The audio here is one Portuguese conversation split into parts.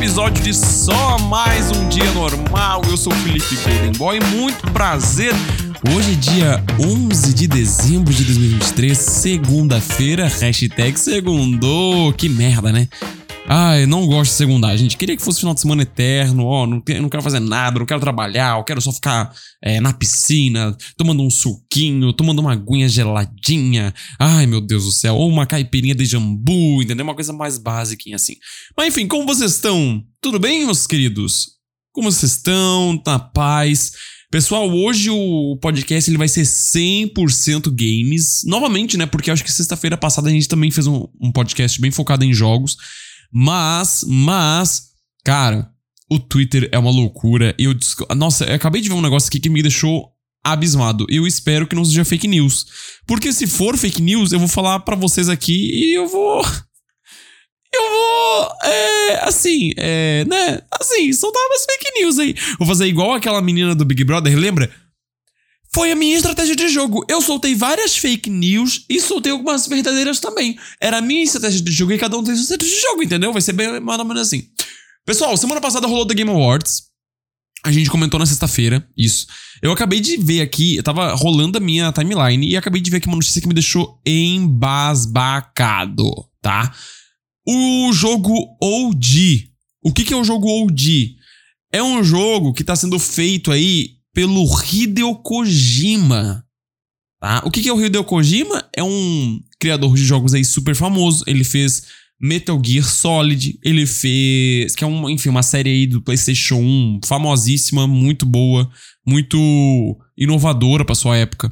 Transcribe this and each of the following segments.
episódio de Só Mais Um Dia Normal. Eu sou o Felipe Golden Boy, muito prazer. Hoje é dia 11 de dezembro de 2023, segunda-feira, hashtag segundou. Que merda, né? Ai, não gosto de segundar, gente. Queria que fosse final de semana eterno, ó. Não, não quero fazer nada, não quero trabalhar, eu quero só ficar é, na piscina, tomando um suquinho, tomando uma aguinha geladinha. Ai, meu Deus do céu. Ou uma caipirinha de jambu, entendeu? Uma coisa mais básica assim. Mas enfim, como vocês estão? Tudo bem, meus queridos? Como vocês estão? Na paz? Pessoal, hoje o podcast ele vai ser 100% games. Novamente, né? Porque acho que sexta-feira passada a gente também fez um, um podcast bem focado em jogos. Mas, mas, cara, o Twitter é uma loucura. Eu, nossa, eu acabei de ver um negócio aqui que me deixou abismado. Eu espero que não seja fake news. Porque se for fake news, eu vou falar para vocês aqui e eu vou. Eu vou. É. Assim, é. Né? Assim, soltar umas fake news aí. Vou fazer igual aquela menina do Big Brother, lembra? Foi a minha estratégia de jogo. Eu soltei várias fake news e soltei algumas verdadeiras também. Era a minha estratégia de jogo e cada um tem sua estratégia de jogo, entendeu? Vai ser bem mais ou menos assim. Pessoal, semana passada rolou The Game Awards. A gente comentou na sexta-feira, isso. Eu acabei de ver aqui, eu tava rolando a minha timeline e acabei de ver aqui uma notícia que me deixou embasbacado, tá? O jogo OG. O que, que é o jogo OG? É um jogo que tá sendo feito aí pelo Hideo Kojima. Tá? O que é o Hideo Kojima? É um criador de jogos aí super famoso. Ele fez Metal Gear Solid, ele fez. Que é um, enfim, uma série aí do PlayStation 1 famosíssima, muito boa, muito inovadora pra sua época.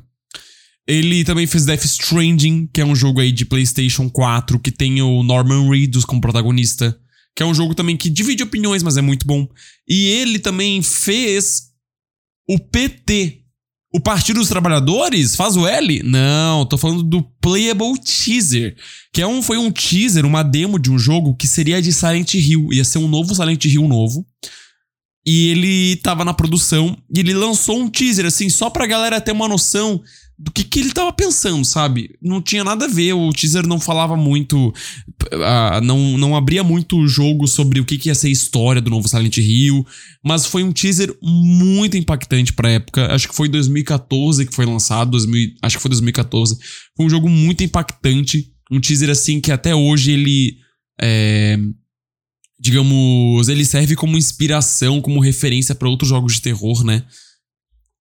Ele também fez Death Stranding, que é um jogo aí de PlayStation 4 que tem o Norman Reedus como protagonista, que é um jogo também que divide opiniões, mas é muito bom. E ele também fez o PT, o Partido dos Trabalhadores, faz o L? Não, tô falando do Playable Teaser, que é um, foi um teaser, uma demo de um jogo que seria de Silent Hill, ia ser um novo Silent Hill novo. E ele tava na produção e ele lançou um teaser assim, só pra galera ter uma noção do que, que ele tava pensando, sabe? Não tinha nada a ver, o teaser não falava muito, uh, não, não abria muito o jogo sobre o que, que ia ser a história do novo Silent Hill, mas foi um teaser muito impactante pra época. Acho que foi 2014 que foi lançado, 2000, acho que foi 2014. Foi um jogo muito impactante, um teaser assim que até hoje ele. É, digamos, ele serve como inspiração, como referência para outros jogos de terror, né?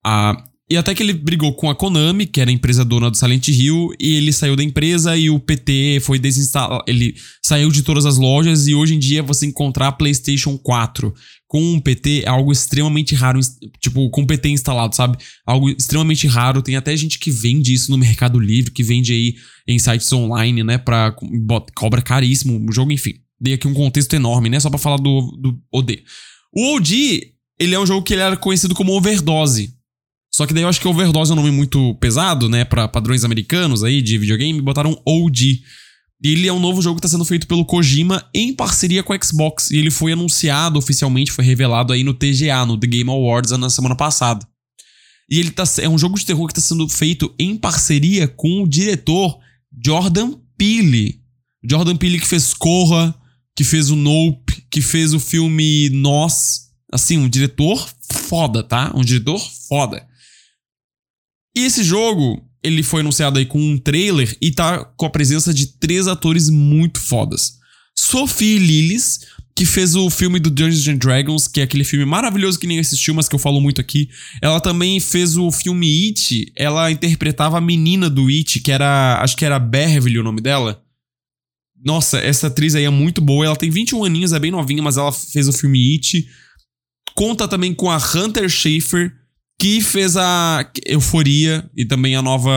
Ah, e até que ele brigou com a Konami, que era a empresa dona do Silent Hill, e ele saiu da empresa e o PT foi desinstalado. Ele saiu de todas as lojas e hoje em dia você encontrar PlayStation 4 com um PT é algo extremamente raro, tipo, com PT instalado, sabe? Algo extremamente raro. Tem até gente que vende isso no Mercado Livre, que vende aí em sites online, né? Pra, cobra caríssimo o jogo, enfim. Dei aqui um contexto enorme, né? Só pra falar do, do OD. O OD, ele é um jogo que ele era conhecido como Overdose. Só que daí eu acho que Overdose é um nome muito pesado, né? Pra padrões americanos aí de videogame, botaram. E ele é um novo jogo que está sendo feito pelo Kojima em parceria com a Xbox. E ele foi anunciado oficialmente, foi revelado aí no TGA, no The Game Awards, na semana passada. E ele tá, é um jogo de terror que está sendo feito em parceria com o diretor Jordan Peele. Jordan Peele que fez Corra, que fez o Nope, que fez o filme Nós. Assim, um diretor foda, tá? Um diretor foda. E esse jogo, ele foi anunciado aí com um trailer e tá com a presença de três atores muito fodas. Sophie Lillis, que fez o filme do Dungeons and Dragons, que é aquele filme maravilhoso que ninguém assistiu, mas que eu falo muito aqui. Ela também fez o filme It, ela interpretava a menina do It, que era, acho que era Beverly o nome dela. Nossa, essa atriz aí é muito boa, ela tem 21 aninhos, é bem novinha, mas ela fez o filme It. Conta também com a Hunter Schafer, que fez a Euforia e também a nova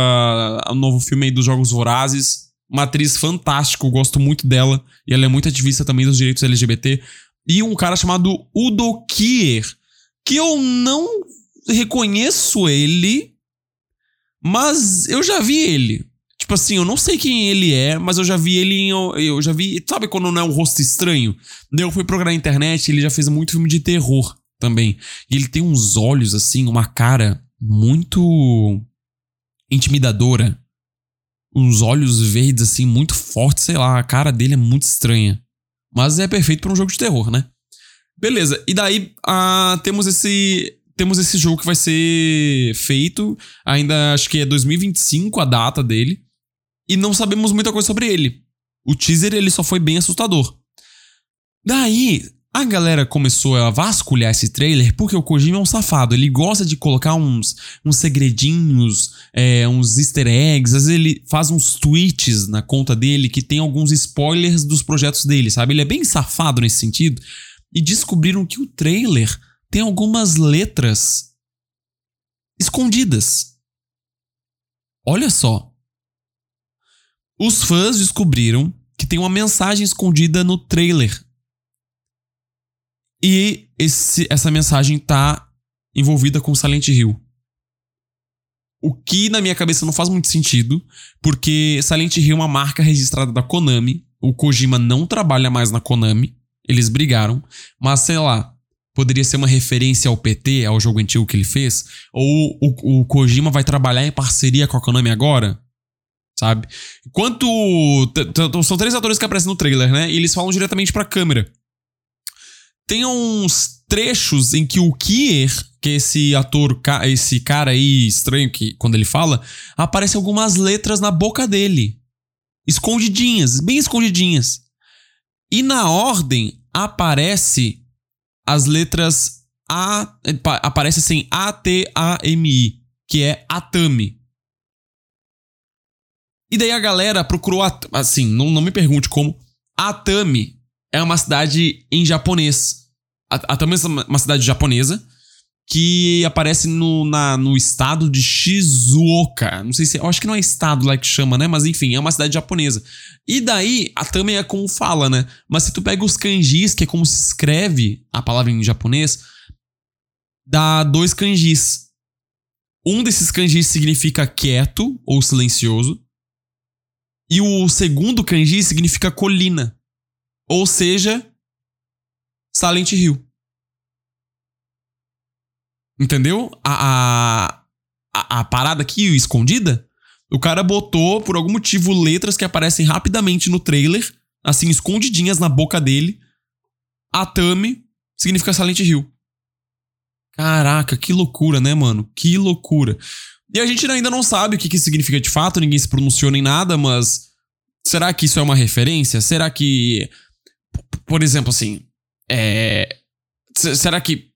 o novo filme aí dos Jogos Vorazes. Uma atriz fantástica, eu gosto muito dela. E ela é muito ativista também dos direitos LGBT. E um cara chamado Udo Kier, que eu não reconheço ele, mas eu já vi ele. Tipo assim, eu não sei quem ele é, mas eu já vi ele em. Eu já vi. Sabe quando não é um rosto estranho? Eu fui procurar na internet ele já fez muito filme de terror também. E ele tem uns olhos, assim, uma cara muito intimidadora. Uns olhos verdes, assim, muito fortes, sei lá. A cara dele é muito estranha. Mas é perfeito para um jogo de terror, né? Beleza. E daí ah, temos esse temos esse jogo que vai ser feito, ainda acho que é 2025 a data dele, e não sabemos muita coisa sobre ele. O teaser ele só foi bem assustador. Daí, a galera começou a vasculhar esse trailer porque o Kojima é um safado. Ele gosta de colocar uns, uns segredinhos, é, uns easter eggs. Às vezes ele faz uns tweets na conta dele que tem alguns spoilers dos projetos dele, sabe? Ele é bem safado nesse sentido. E descobriram que o trailer tem algumas letras escondidas. Olha só. Os fãs descobriram que tem uma mensagem escondida no trailer. E esse, essa mensagem tá envolvida com Silent Hill. O que na minha cabeça não faz muito sentido, porque Silent Hill é uma marca registrada da Konami. O Kojima não trabalha mais na Konami. Eles brigaram. Mas sei lá, poderia ser uma referência ao PT, ao jogo antigo que ele fez, ou o, o Kojima vai trabalhar em parceria com a Konami agora, sabe? Enquanto são três atores que aparecem no trailer, né? E eles falam diretamente para a câmera. Tem uns trechos em que o Kier, que é esse ator, esse cara aí estranho que quando ele fala, aparece algumas letras na boca dele. Escondidinhas, bem escondidinhas. E na ordem aparece as letras A. Aparece assim A-T-A-M-I, que é Atami. E daí a galera procurou, assim, não, não me pergunte como. Atami é uma cidade em japonês. Atami é uma cidade japonesa que aparece no, na, no estado de Shizuoka. Não sei se. Eu acho que não é estado lá que chama, né? Mas enfim, é uma cidade japonesa. E daí, a Tami é como fala, né? Mas se tu pega os kanjis, que é como se escreve a palavra em japonês, dá dois kanjis. Um desses kanjis significa quieto ou silencioso. E o segundo kanji significa colina. Ou seja, Silent Hill. Entendeu? A, a, a, parada aqui escondida, o cara botou, por algum motivo, letras que aparecem rapidamente no trailer, assim, escondidinhas na boca dele. Atami significa Silent Hill. Caraca, que loucura, né, mano? Que loucura. E a gente ainda não sabe o que, que significa de fato, ninguém se pronunciou nem nada, mas. Será que isso é uma referência? Será que. Por exemplo, assim. É. Será que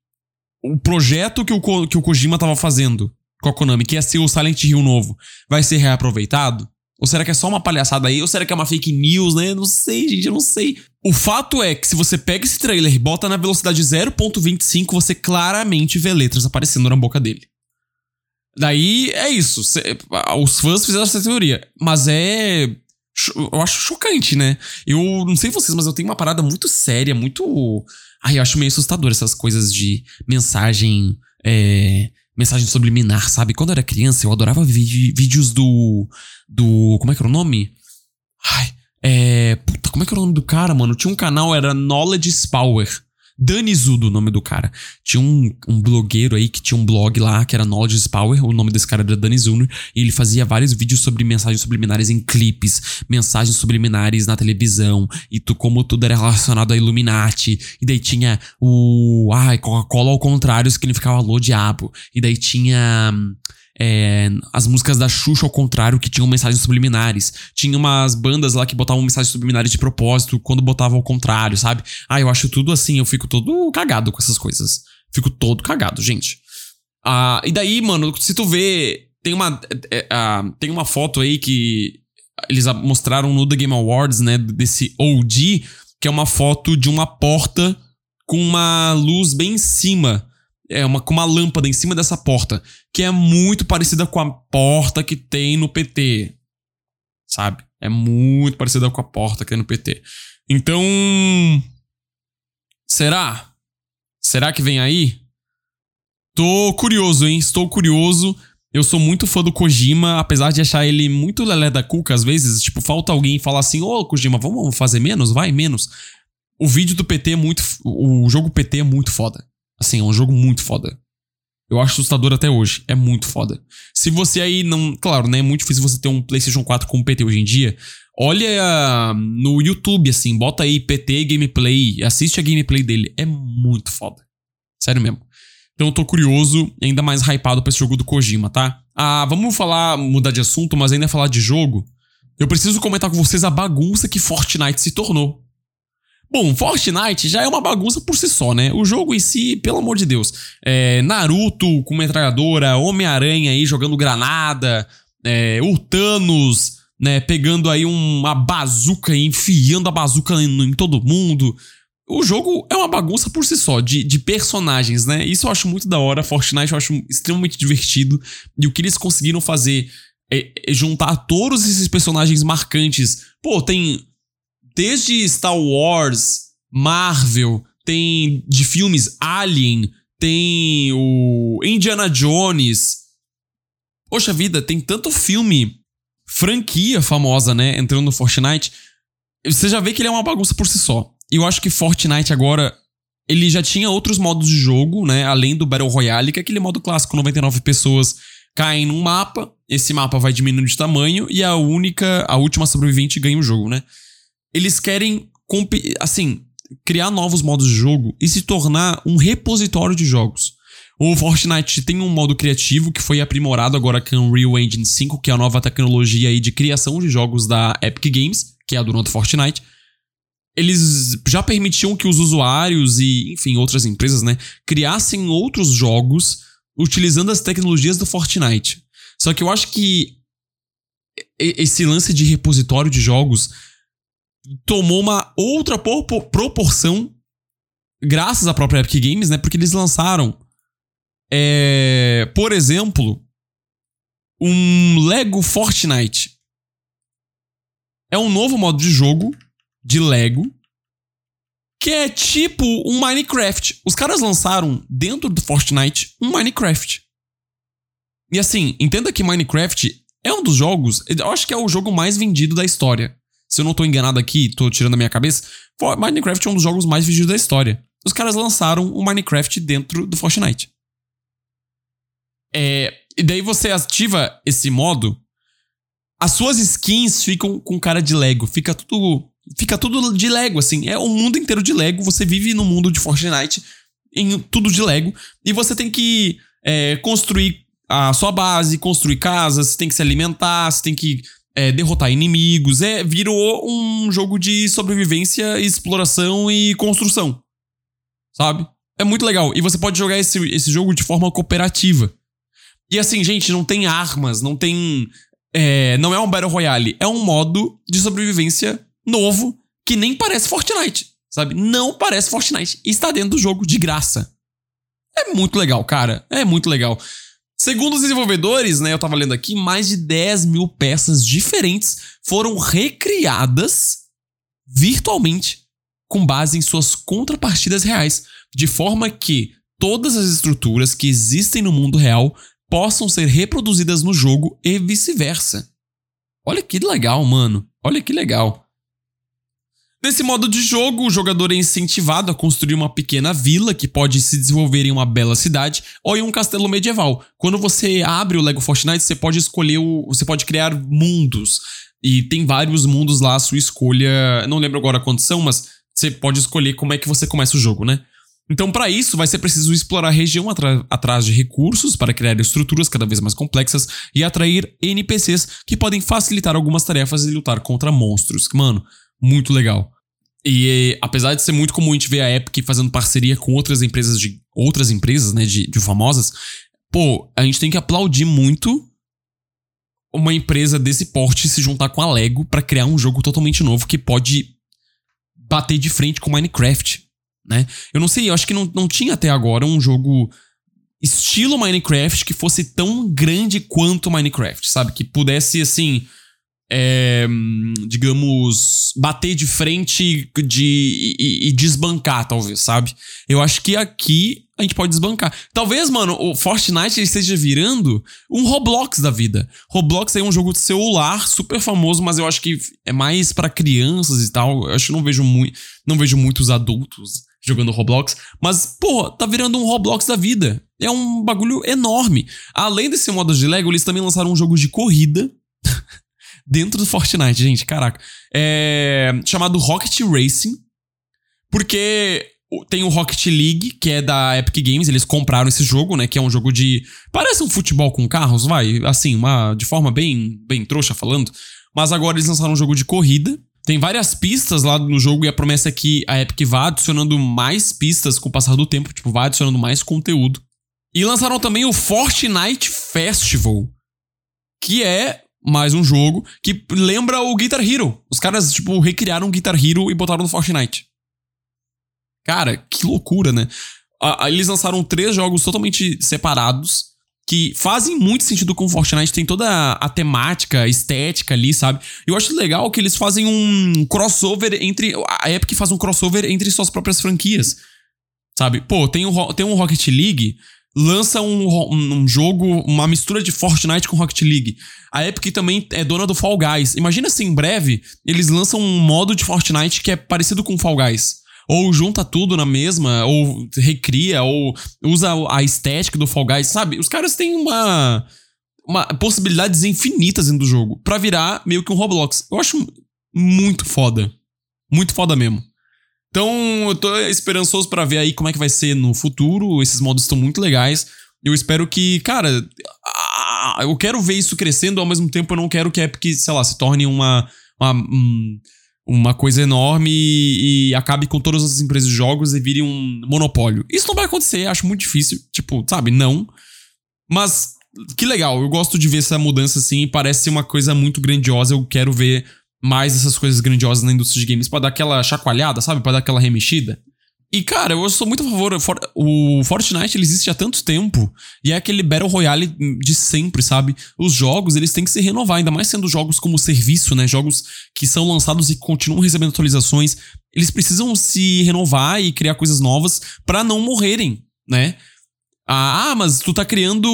o projeto que o, que o Kojima tava fazendo com a Konami, que ia ser o Silent Hill novo, vai ser reaproveitado? Ou será que é só uma palhaçada aí? Ou será que é uma fake news, né? Não sei, gente, eu não sei. O fato é que se você pega esse trailer e bota na velocidade 0.25, você claramente vê letras aparecendo na boca dele. Daí é isso. Os fãs fizeram essa teoria. Mas é. Eu acho chocante, né? Eu não sei vocês, mas eu tenho uma parada muito séria, muito Ai, eu acho meio assustador essas coisas de mensagem. É, mensagem subliminar, sabe? Quando eu era criança, eu adorava vídeos do. Do. Como é que era o nome? Ai. É. Puta, como é que era o nome do cara, mano? Tinha um canal, era Knowledge Power. Danizudo, o nome do cara. Tinha um, um blogueiro aí que tinha um blog lá que era Knowledge Power. O nome desse cara era Danizudo. E ele fazia vários vídeos sobre mensagens subliminares em clipes, mensagens subliminares na televisão. E tu, como tudo era relacionado a Illuminati. E daí tinha o. Ai, Coca-Cola ao contrário significava Alô Diabo. E daí tinha é, as músicas da Xuxa ao contrário, que tinham mensagens subliminares. Tinha umas bandas lá que botavam mensagens subliminares de propósito quando botavam ao contrário, sabe? Ah, eu acho tudo assim, eu fico todo cagado com essas coisas. Fico todo cagado, gente. Ah, e daí, mano, se tu vê. Tem uma, é, é, tem uma foto aí que eles mostraram no The Game Awards, né? Desse OG, que é uma foto de uma porta com uma luz bem em cima é uma, com uma lâmpada em cima dessa porta, que é muito parecida com a porta que tem no PT. Sabe? É muito parecida com a porta que tem no PT. Então. Será? Será que vem aí? Tô curioso, hein? Estou curioso. Eu sou muito fã do Kojima, apesar de achar ele muito lelé da cuca às vezes. Tipo, falta alguém falar assim: Ô oh, Kojima, vamos fazer menos? Vai, menos. O vídeo do PT é muito. O jogo PT é muito foda. Assim, é um jogo muito foda. Eu acho assustador até hoje. É muito foda. Se você aí não. Claro, né? É muito difícil você ter um PlayStation 4 com PT hoje em dia. Olha no YouTube, assim, bota aí PT Gameplay, assiste a gameplay dele. É muito foda. Sério mesmo. Então eu tô curioso ainda mais hypado pra esse jogo do Kojima, tá? Ah, vamos falar, mudar de assunto, mas ainda falar de jogo. Eu preciso comentar com vocês a bagunça que Fortnite se tornou. Bom, Fortnite já é uma bagunça por si só, né? O jogo em si, pelo amor de Deus. É, Naruto com metralhadora, Homem-Aranha aí jogando granada, é, o Thanos, né, pegando aí uma bazuca e enfiando a bazuca em, em, todo mundo. O jogo é uma bagunça por si só, de, de personagens, né? Isso eu acho muito da hora. Fortnite eu acho extremamente divertido. E o que eles conseguiram fazer é, é juntar todos esses personagens marcantes. Pô, tem desde Star Wars, Marvel, tem de filmes Alien, tem o Indiana Jones. Poxa vida, tem tanto filme, franquia famosa, né, entrando no Fortnite. Você já vê que ele é uma bagunça por si só. E eu acho que Fortnite agora ele já tinha outros modos de jogo, né, além do Battle Royale, que é aquele modo clássico, 99 pessoas caem num mapa, esse mapa vai diminuindo de tamanho e a única, a última sobrevivente ganha o jogo, né? Eles querem, assim, criar novos modos de jogo e se tornar um repositório de jogos. O Fortnite tem um modo criativo que foi aprimorado agora com o Unreal Engine 5, que é a nova tecnologia aí de criação de jogos da Epic Games, que é a do novo Fortnite. Eles já permitiam que os usuários e, enfim, outras empresas, né, criassem outros jogos utilizando as tecnologias do Fortnite. Só que eu acho que esse lance de repositório de jogos tomou uma outra proporção graças à própria Epic Games, né? Porque eles lançaram, é, por exemplo, um Lego Fortnite. É um novo modo de jogo de Lego que é tipo um Minecraft. Os caras lançaram dentro do Fortnite um Minecraft. E assim, entenda que Minecraft é um dos jogos, eu acho que é o jogo mais vendido da história se eu não tô enganado aqui, tô tirando a minha cabeça, Minecraft é um dos jogos mais vendidos da história. Os caras lançaram o Minecraft dentro do Fortnite. É, e daí você ativa esse modo, as suas skins ficam com cara de Lego. Fica tudo, fica tudo de Lego, assim. É o mundo inteiro de Lego. Você vive no mundo de Fortnite, em tudo de Lego. E você tem que é, construir a sua base, construir casas, tem que se alimentar, você tem que é, derrotar inimigos. É, virou um jogo de sobrevivência, exploração e construção. Sabe? É muito legal. E você pode jogar esse, esse jogo de forma cooperativa. E assim, gente, não tem armas, não tem. É, não é um Battle Royale. É um modo de sobrevivência novo que nem parece Fortnite. Sabe? Não parece Fortnite. E está dentro do jogo de graça. É muito legal, cara. É muito legal. Segundo os desenvolvedores, né, eu tava lendo aqui, mais de 10 mil peças diferentes foram recriadas virtualmente com base em suas contrapartidas reais, de forma que todas as estruturas que existem no mundo real possam ser reproduzidas no jogo e vice-versa. Olha que legal, mano. Olha que legal. Nesse modo de jogo, o jogador é incentivado a construir uma pequena vila que pode se desenvolver em uma bela cidade ou em um castelo medieval. Quando você abre o Lego Fortnite, você pode escolher o, você pode criar mundos e tem vários mundos lá à sua escolha. Não lembro agora quantos são, mas você pode escolher como é que você começa o jogo, né? Então, para isso, vai ser preciso explorar a região atrás de recursos para criar estruturas cada vez mais complexas e atrair NPCs que podem facilitar algumas tarefas e lutar contra monstros. Mano, muito legal. E apesar de ser muito comum a gente ver a Epic fazendo parceria com outras empresas de outras empresas, né, de, de famosas, pô, a gente tem que aplaudir muito uma empresa desse porte se juntar com a Lego para criar um jogo totalmente novo que pode bater de frente com Minecraft, né? Eu não sei, eu acho que não, não tinha até agora um jogo estilo Minecraft que fosse tão grande quanto Minecraft, sabe? Que pudesse, assim, é, digamos, bater de frente de, e, e, desbancar, talvez, sabe? Eu acho que aqui a gente pode desbancar. Talvez, mano, o Fortnite esteja virando um Roblox da vida. Roblox é um jogo de celular super famoso, mas eu acho que é mais para crianças e tal. Eu acho que não vejo muito, não vejo muitos adultos jogando Roblox, mas pô, tá virando um Roblox da vida. É um bagulho enorme. Além desse modo de Lego, eles também lançaram um jogo de corrida dentro do Fortnite, gente, caraca. É chamado Rocket Racing, porque tem o Rocket League, que é da Epic Games, eles compraram esse jogo, né, que é um jogo de parece um futebol com carros, vai, assim, uma de forma bem bem trouxa falando, mas agora eles lançaram um jogo de corrida. Tem várias pistas lá no jogo e a promessa é que a Epic vá adicionando mais pistas com o passar do tempo, tipo, vai adicionando mais conteúdo. E lançaram também o Fortnite Festival, que é mais um jogo que lembra o Guitar Hero. Os caras, tipo, recriaram o Guitar Hero e botaram no Fortnite. Cara, que loucura, né? Eles lançaram três jogos totalmente separados que fazem muito sentido com Fortnite, tem toda a temática, a estética ali, sabe? Eu acho legal que eles fazem um crossover entre. A Epic faz um crossover entre suas próprias franquias, sabe? Pô, tem um, tem um Rocket League, lança um, um jogo, uma mistura de Fortnite com Rocket League. A Epic também é dona do Fall Guys. Imagina se em breve eles lançam um modo de Fortnite que é parecido com Fall Guys ou junta tudo na mesma, ou recria, ou usa a estética do Fall Guys, sabe? Os caras têm uma, uma possibilidades infinitas dentro do jogo para virar meio que um Roblox. Eu acho muito foda. Muito foda mesmo. Então, eu tô esperançoso para ver aí como é que vai ser no futuro. Esses modos estão muito legais. Eu espero que, cara, eu quero ver isso crescendo, ao mesmo tempo eu não quero que a Epic, sei lá, se torne uma, uma um, uma coisa enorme e, e, acabe com todas as empresas de jogos e vire um monopólio. Isso não vai acontecer, acho muito difícil. Tipo, sabe, não. Mas que legal, eu gosto de ver essa mudança assim, parece ser uma coisa muito grandiosa. Eu quero ver mais essas coisas grandiosas na indústria de games para dar aquela chacoalhada, sabe? Para dar aquela remexida. E, cara, eu sou muito a favor. O Fortnite ele existe há tanto tempo. E é aquele Battle Royale de sempre, sabe? Os jogos, eles têm que se renovar, ainda mais sendo jogos como serviço, né? Jogos que são lançados e continuam recebendo atualizações. Eles precisam se renovar e criar coisas novas para não morrerem, né? Ah, mas tu tá criando.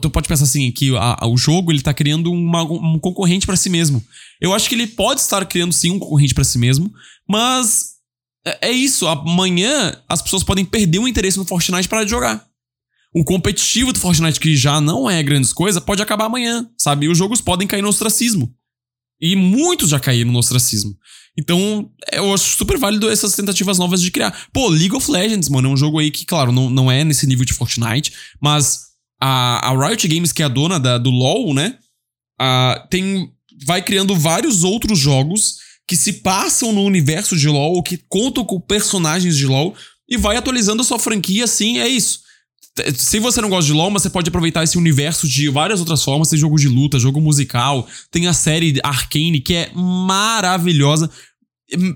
Tu pode pensar assim, que a, o jogo ele tá criando uma, um concorrente para si mesmo. Eu acho que ele pode estar criando sim um concorrente para si mesmo, mas é, é isso, amanhã as pessoas podem perder o interesse no Fortnite para jogar. O competitivo do Fortnite, que já não é grandes coisa, pode acabar amanhã, sabe? E os jogos podem cair no ostracismo. E muitos já caíram no ostracismo. Então, eu acho super válido essas tentativas novas de criar. Pô, League of Legends, mano, é um jogo aí que, claro, não, não é nesse nível de Fortnite, mas a, a Riot Games, que é a dona da, do LoL, né? A, tem, vai criando vários outros jogos que se passam no universo de LoL, que contam com personagens de LoL, e vai atualizando a sua franquia assim, é isso. Se você não gosta de LoL, você pode aproveitar esse universo de várias outras formas. Tem jogo de luta, jogo musical, tem a série Arcane, que é maravilhosa.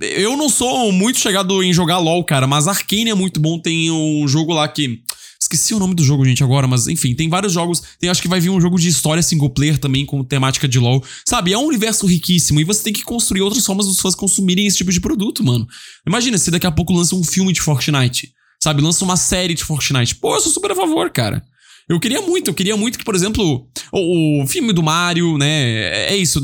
Eu não sou muito chegado em jogar LoL, cara, mas Arcane é muito bom. Tem um jogo lá que Esqueci o nome do jogo, gente, agora, mas enfim, tem vários jogos. Tem, acho que vai vir um jogo de história single player também com temática de LoL. Sabe, é um universo riquíssimo e você tem que construir outras formas dos fãs consumirem esse tipo de produto, mano. Imagina se daqui a pouco lança um filme de Fortnite, sabe? Lança uma série de Fortnite. Pô, eu sou super a favor, cara. Eu queria muito, eu queria muito que, por exemplo, o, o filme do Mario, né? É, é isso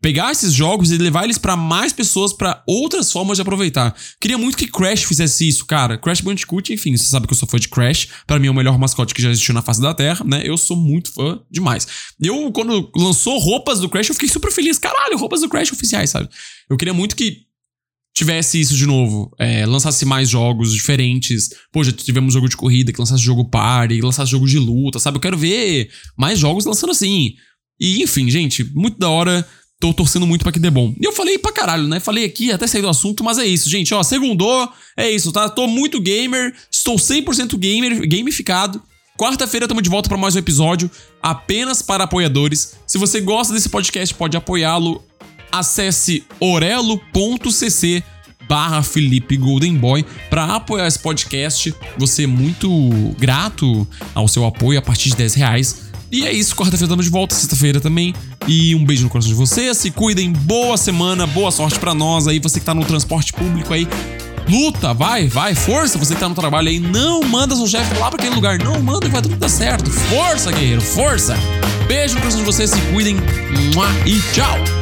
pegar esses jogos e levar eles para mais pessoas para outras formas de aproveitar. Queria muito que Crash fizesse isso, cara. Crash Bandicoot, enfim, você sabe que eu sou fã de Crash, para mim é o melhor mascote que já existiu na face da Terra, né? Eu sou muito fã demais. Eu quando lançou roupas do Crash, eu fiquei super feliz, caralho, roupas do Crash oficiais, sabe? Eu queria muito que tivesse isso de novo, é, lançasse mais jogos diferentes. Pô, já tivemos jogo de corrida, que lançasse jogo party, lançasse jogo de luta, sabe? Eu quero ver mais jogos lançando assim. E enfim, gente, muito da hora tô torcendo muito para que dê bom. E eu falei pra caralho, né? Falei aqui, até sair do assunto, mas é isso, gente. Ó, segundou, é isso, tá? Tô muito gamer, estou 100% gamer, gamificado. Quarta-feira estamos de volta para mais um episódio, apenas para apoiadores. Se você gosta desse podcast, pode apoiá-lo. Acesse orelo.cc barra Felipe Golden Boy para apoiar esse podcast. Você é muito grato ao seu apoio a partir de 10 reais. E é isso, quarta-feira estamos de volta, sexta-feira também. E um beijo no coração de vocês, se cuidem, boa semana, boa sorte para nós aí, você que tá no transporte público aí. Luta, vai, vai, força, você que tá no trabalho aí, não manda seu chefe lá para aquele lugar, não manda e vai tudo dar certo. Força, guerreiro, força. Beijo no coração de vocês, se cuidem e tchau.